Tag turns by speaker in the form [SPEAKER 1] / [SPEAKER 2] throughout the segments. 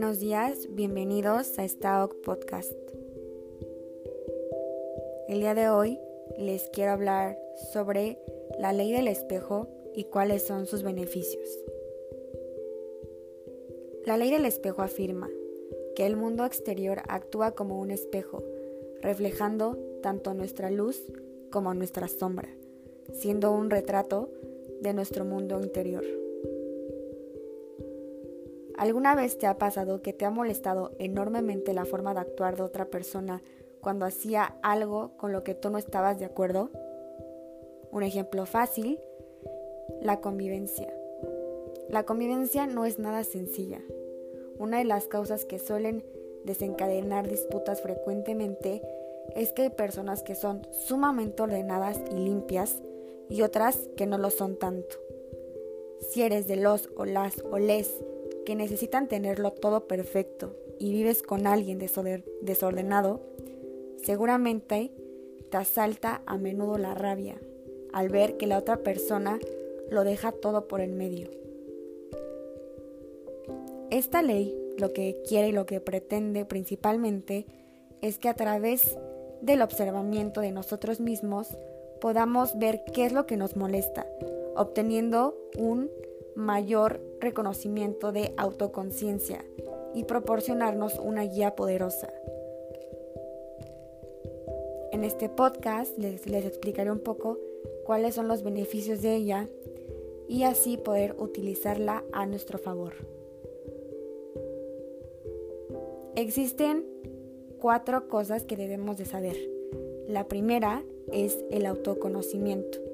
[SPEAKER 1] Buenos días, bienvenidos a Staok Podcast. El día de hoy les quiero hablar sobre la ley del espejo y cuáles son sus beneficios. La ley del espejo afirma que el mundo exterior actúa como un espejo, reflejando tanto nuestra luz como nuestra sombra, siendo un retrato de nuestro mundo interior. ¿Alguna vez te ha pasado que te ha molestado enormemente la forma de actuar de otra persona cuando hacía algo con lo que tú no estabas de acuerdo? Un ejemplo fácil, la convivencia. La convivencia no es nada sencilla. Una de las causas que suelen desencadenar disputas frecuentemente es que hay personas que son sumamente ordenadas y limpias y otras que no lo son tanto. Si eres de los o las o les que necesitan tenerlo todo perfecto y vives con alguien desordenado, seguramente te asalta a menudo la rabia al ver que la otra persona lo deja todo por el medio. Esta ley lo que quiere y lo que pretende principalmente es que a través del observamiento de nosotros mismos podamos ver qué es lo que nos molesta, obteniendo un mayor reconocimiento de autoconciencia y proporcionarnos una guía poderosa. En este podcast les, les, explicaré un poco cuáles son los beneficios de ella y así poder utilizarla a nuestro favor. Existen cuatro cosas que debemos de saber. La primera es el autoconocimiento.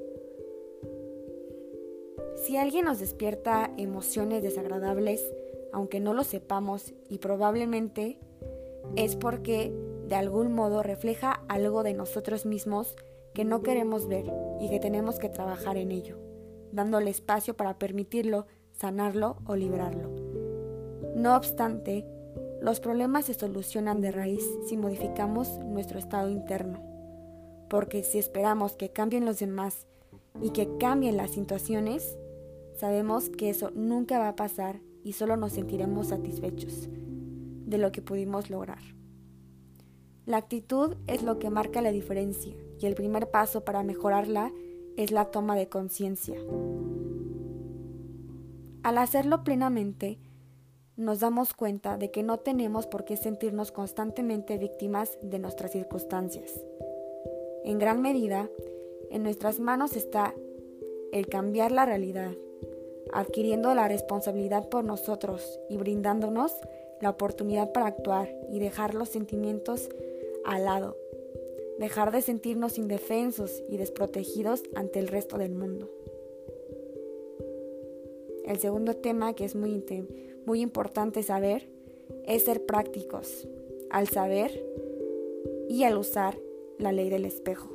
[SPEAKER 1] Si alguien nos despierta emociones desagradables, aunque no lo sepamos y probablemente es porque de algún modo refleja algo de nosotros mismos que no queremos ver y que tenemos que trabajar en ello, dándole espacio para permitirlo, sanarlo o librarlo. No obstante, los problemas se solucionan de raíz si modificamos nuestro estado interno, porque si esperamos que cambien los demás y que cambien las situaciones, sabemos que eso nunca va a pasar y solo nos sentiremos satisfechos de lo que pudimos lograr. La actitud es lo que marca la diferencia y el primer paso para mejorarla es la toma de conciencia. Al hacerlo plenamente, nos damos cuenta de que no tenemos por qué sentirnos constantemente víctimas de nuestras circunstancias. En gran medida, en nuestras manos está el cambiar la realidad, adquiriendo la responsabilidad por nosotros y brindándonos la oportunidad para actuar y dejar los sentimientos al lado, dejar de sentirnos indefensos y desprotegidos ante el resto del mundo. El segundo tema que es muy, muy importante saber es ser prácticos al saber y al usar la ley del espejo.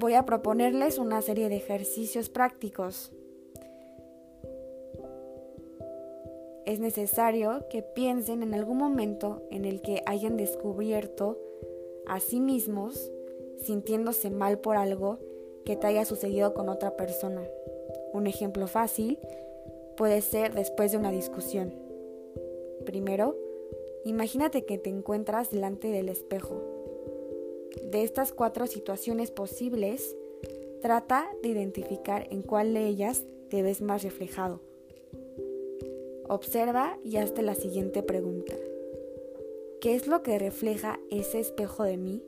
[SPEAKER 1] Voy a proponerles una serie de ejercicios prácticos. Es necesario que piensen en algún momento en el que hayan descubierto a sí mismos sintiéndose mal por algo que te haya sucedido con otra persona. Un ejemplo fácil puede ser después de una discusión. Primero, imagínate que te encuentras delante del espejo. De estas cuatro situaciones posibles, trata de identificar en cuál de ellas te ves más reflejado. Observa y hazte la siguiente pregunta. ¿Qué es lo que refleja ese espejo de mí?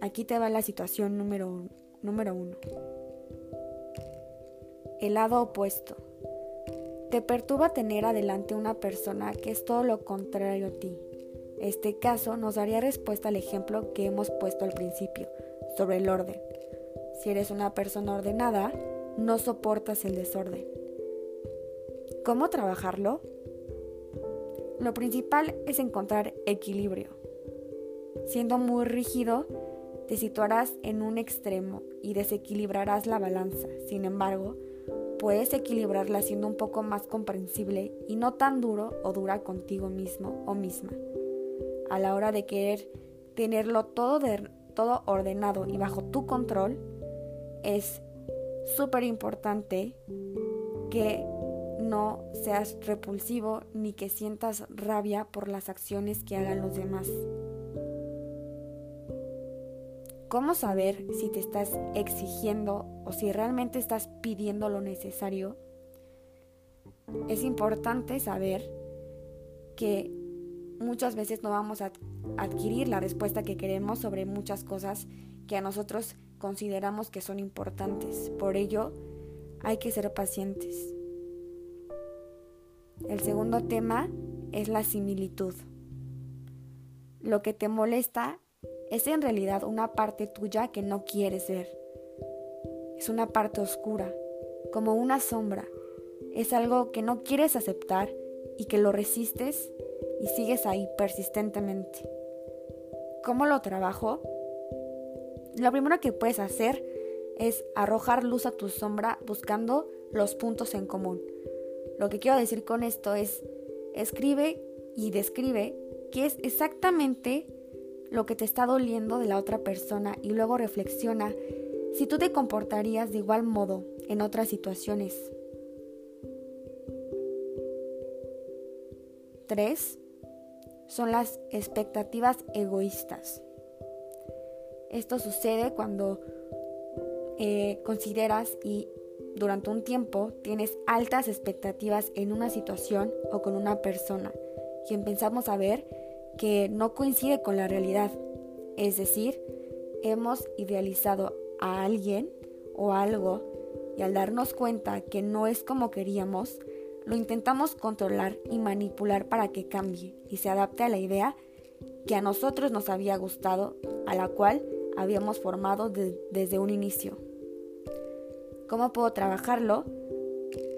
[SPEAKER 1] Aquí te va la situación número Número 1. El lado opuesto. Te perturba tener adelante una persona que es todo lo contrario a ti. Este caso nos daría respuesta al ejemplo que hemos puesto al principio, sobre el orden. Si eres una persona ordenada, no soportas el desorden. ¿Cómo trabajarlo? Lo principal es encontrar equilibrio. Siendo muy rígido, te situarás en un extremo y desequilibrarás la balanza. Sin embargo, puedes equilibrarla siendo un poco más comprensible y no tan duro o dura contigo mismo o misma. A la hora de querer tenerlo todo, todo ordenado y bajo tu control, es súper importante que no seas repulsivo ni que sientas rabia por las acciones que hagan los demás. ¿Cómo saber si te estás exigiendo o si realmente estás pidiendo lo necesario? Es importante saber que muchas veces no vamos a adquirir la respuesta que queremos sobre muchas cosas que a nosotros consideramos que son importantes. Por ello, hay que ser pacientes. El segundo tema es la similitud. Lo que te molesta es en realidad una parte tuya que no quieres ser. Es una parte oscura, como una sombra. Es algo que no quieres aceptar y que lo resistes y sigues ahí persistentemente. ¿Cómo lo trabajo? Lo primero que puedes hacer es arrojar luz a tu sombra buscando los puntos en común. Lo que quiero decir con esto es, escribe y describe qué es exactamente lo que te está doliendo de la otra persona y luego reflexiona si tú te comportarías de igual modo en otras situaciones. 3. Son las expectativas egoístas. Esto sucede cuando eh, consideras y durante un tiempo tienes altas expectativas en una situación o con una persona, quien pensamos saber que no coincide con la realidad. Es decir, hemos idealizado a alguien o algo y al darnos cuenta que no es como queríamos, lo intentamos controlar y manipular para que cambie y se adapte a la idea que a nosotros nos había gustado, a la cual habíamos formado desde un inicio. ¿Cómo puedo trabajarlo?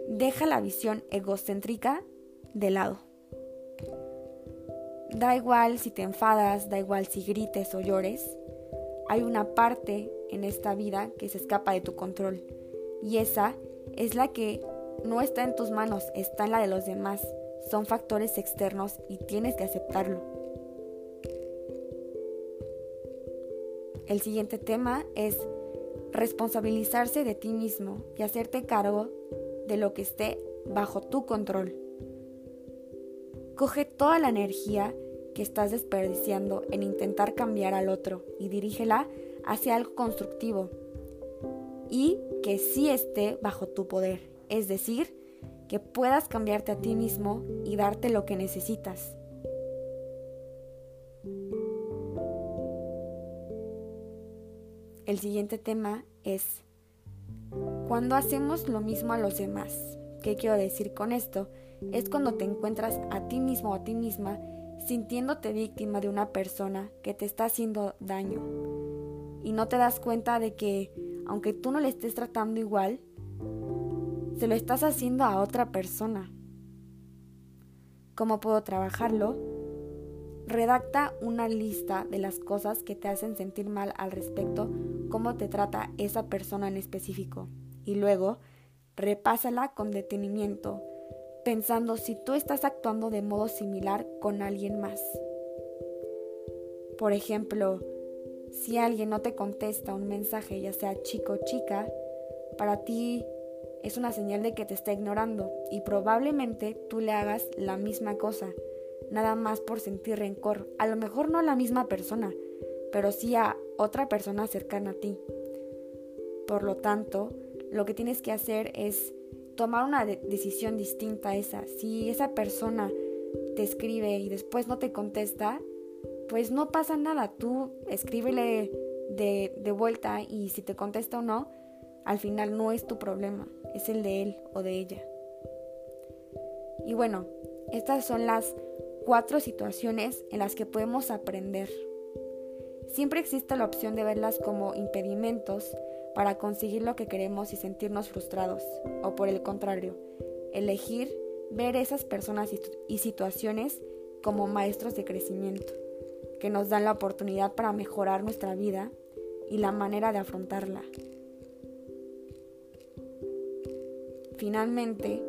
[SPEAKER 1] Deja la visión egocéntrica de lado. Da igual si te enfadas, da igual si grites o llores. Hay una parte en esta vida que se escapa de tu control. Y esa es la que no está en tus manos, está en la de los demás. Son factores externos y tienes que aceptarlo. El siguiente tema es responsabilizarse de ti mismo y hacerte cargo de lo que esté bajo tu control. Coge toda la energía que estás desperdiciando en intentar cambiar al otro y dirígela hacia algo constructivo y que sí esté bajo tu poder, es decir, que puedas cambiarte a ti mismo y darte lo que necesitas. El siguiente tema es cuando hacemos lo mismo a los demás. ¿Qué quiero decir con esto? Es cuando te encuentras a ti mismo o a ti misma sintiéndote víctima de una persona que te está haciendo daño y no te das cuenta de que aunque tú no le estés tratando igual, se lo estás haciendo a otra persona. ¿Cómo puedo trabajarlo? Redacta una lista de las cosas que te hacen sentir mal al respecto, cómo te trata esa persona en específico. Y luego, repásala con detenimiento, pensando si tú estás actuando de modo similar con alguien más. Por ejemplo, si alguien no te contesta un mensaje, ya sea chico o chica, para ti es una señal de que te está ignorando y probablemente tú le hagas la misma cosa nada más por sentir rencor, a lo mejor no a la misma persona, pero sí a otra persona cercana a ti. Por lo tanto, lo que tienes que hacer es tomar una decisión distinta a esa. Si esa persona te escribe y después no te contesta, pues no pasa nada. Tú escríbele de, de vuelta y si te contesta o no, al final no es tu problema, es el de él o de ella. Y bueno, estas son las cuatro situaciones en las que podemos aprender. Siempre existe la opción de verlas como impedimentos para conseguir lo que queremos y sentirnos frustrados, o por el contrario, elegir ver esas personas y situaciones como maestros de crecimiento, que nos dan la oportunidad para mejorar nuestra vida y la manera de afrontarla. Finalmente,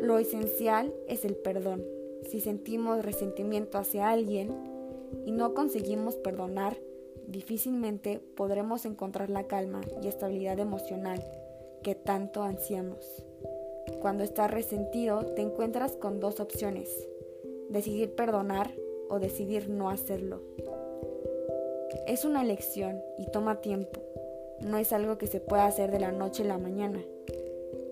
[SPEAKER 1] lo esencial es el perdón si sentimos resentimiento hacia alguien y no conseguimos perdonar, difícilmente podremos encontrar la calma y estabilidad emocional que tanto ansiamos. cuando estás resentido, te encuentras con dos opciones, decidir perdonar o decidir no hacerlo. Es una elección y toma tiempo, no es algo que se pueda hacer de la noche a la mañana,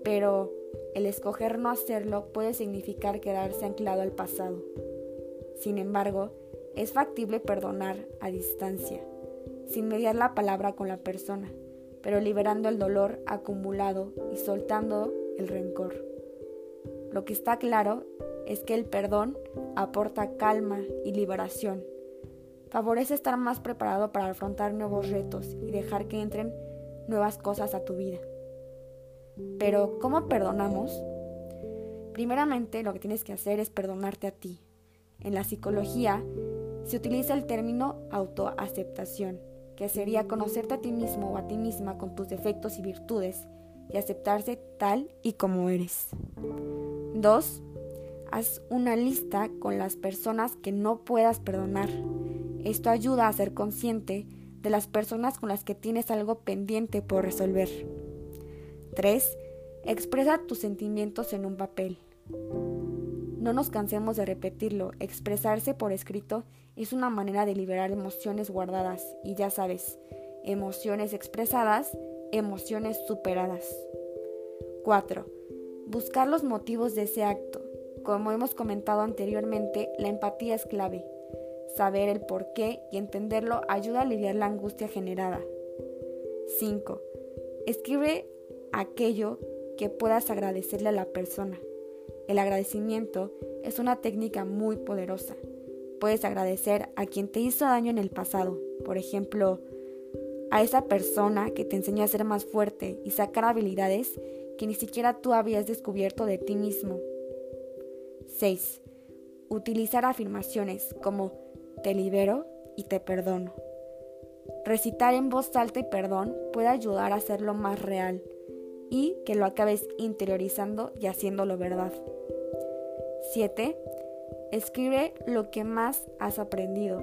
[SPEAKER 1] pero el escoger no hacerlo puede significar quedarse anclado al pasado. Sin embargo, es factible perdonar a distancia, sin mediar la palabra con la persona, pero liberando el dolor acumulado y soltando el rencor. Lo que está claro es que el perdón aporta calma y liberación. Favorece estar más preparado para afrontar nuevos retos y dejar que entren nuevas cosas a tu vida. Pero, ¿cómo perdonamos? Primeramente, lo que tienes que hacer es perdonarte a ti. En la psicología se utiliza el término autoaceptación, que sería conocerte a ti mismo o a ti misma con tus defectos y virtudes y aceptarse tal y como eres. 2. Haz una lista con las personas que no puedas perdonar. Esto ayuda a ser consciente de las personas con las que tienes algo pendiente por resolver. 3. Expresa tus sentimientos en un papel. No nos cansemos de repetirlo, expresarse por escrito es una manera de liberar emociones guardadas y ya sabes, emociones expresadas, emociones superadas. 4. Buscar los motivos de ese acto. Como hemos comentado anteriormente, la empatía es clave. Saber el por qué y entenderlo ayuda a aliviar la angustia generada. 5. Escribe aquello que puedas agradecerle a la persona. El agradecimiento es una técnica muy poderosa. Puedes agradecer a quien te hizo daño en el pasado, por ejemplo, a esa persona que te enseñó a ser más fuerte y sacar habilidades que ni siquiera tú habías descubierto de ti mismo. 6. Utilizar afirmaciones como te libero y te perdono. Recitar en voz alta y perdón puede ayudar a hacerlo más real y que lo acabes interiorizando y haciéndolo verdad. 7. Escribe lo que más has aprendido.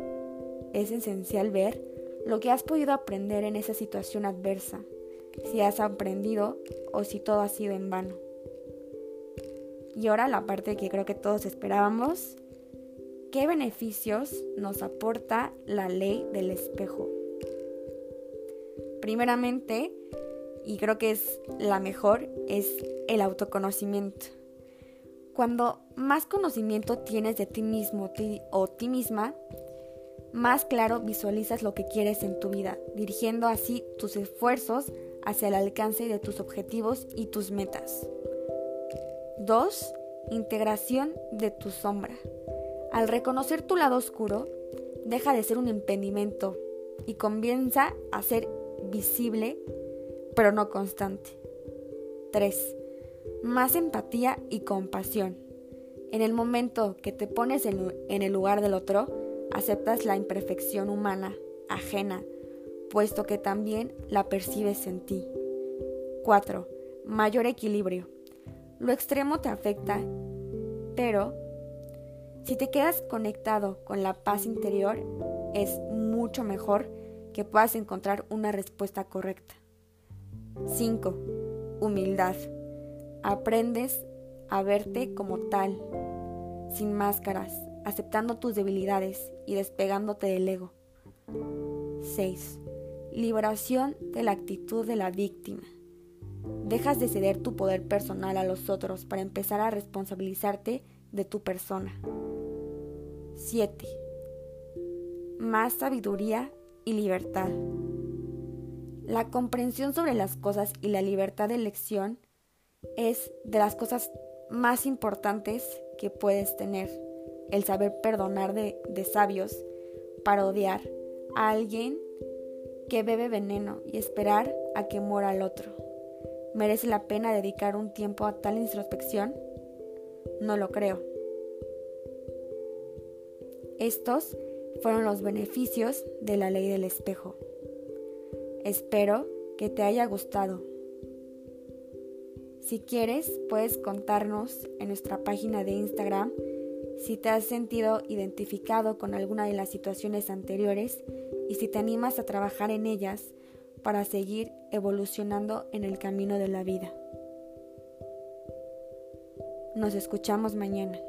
[SPEAKER 1] Es esencial ver lo que has podido aprender en esa situación adversa, si has aprendido o si todo ha sido en vano. Y ahora la parte que creo que todos esperábamos, ¿qué beneficios nos aporta la ley del espejo? Primeramente, y creo que es la mejor, es el autoconocimiento. Cuando más conocimiento tienes de ti mismo o ti misma, más claro visualizas lo que quieres en tu vida, dirigiendo así tus esfuerzos hacia el alcance de tus objetivos y tus metas. 2. Integración de tu sombra. Al reconocer tu lado oscuro, deja de ser un impedimento y comienza a ser visible pero no constante. 3. Más empatía y compasión. En el momento que te pones en, el lugar del otro, aceptas la imperfección humana, ajena, puesto que también la percibes en ti. 4. Mayor equilibrio. Lo extremo te afecta, pero si te quedas conectado con la paz interior, es mucho mejor que puedas encontrar una respuesta correcta. 5. Humildad. Aprendes a verte como tal, sin máscaras, aceptando tus debilidades y despegándote del ego. 6. Liberación de la actitud de la víctima. Dejas de ceder tu poder personal a los otros para empezar a responsabilizarte de tu persona. 7. Más sabiduría y libertad. La comprensión sobre las cosas y la libertad de elección es de las cosas más importantes que puedes tener. El saber perdonar de, sabios para odiar a alguien que bebe veneno y esperar a que muera el otro. ¿Merece la pena dedicar un tiempo a tal introspección? No lo creo. Estos fueron los beneficios de la ley del espejo. Espero que te haya gustado. Si quieres, puedes contarnos en nuestra página de Instagram si te has sentido identificado con alguna de las situaciones anteriores y si te animas a trabajar en ellas para seguir evolucionando en el camino de la vida. Nos escuchamos mañana.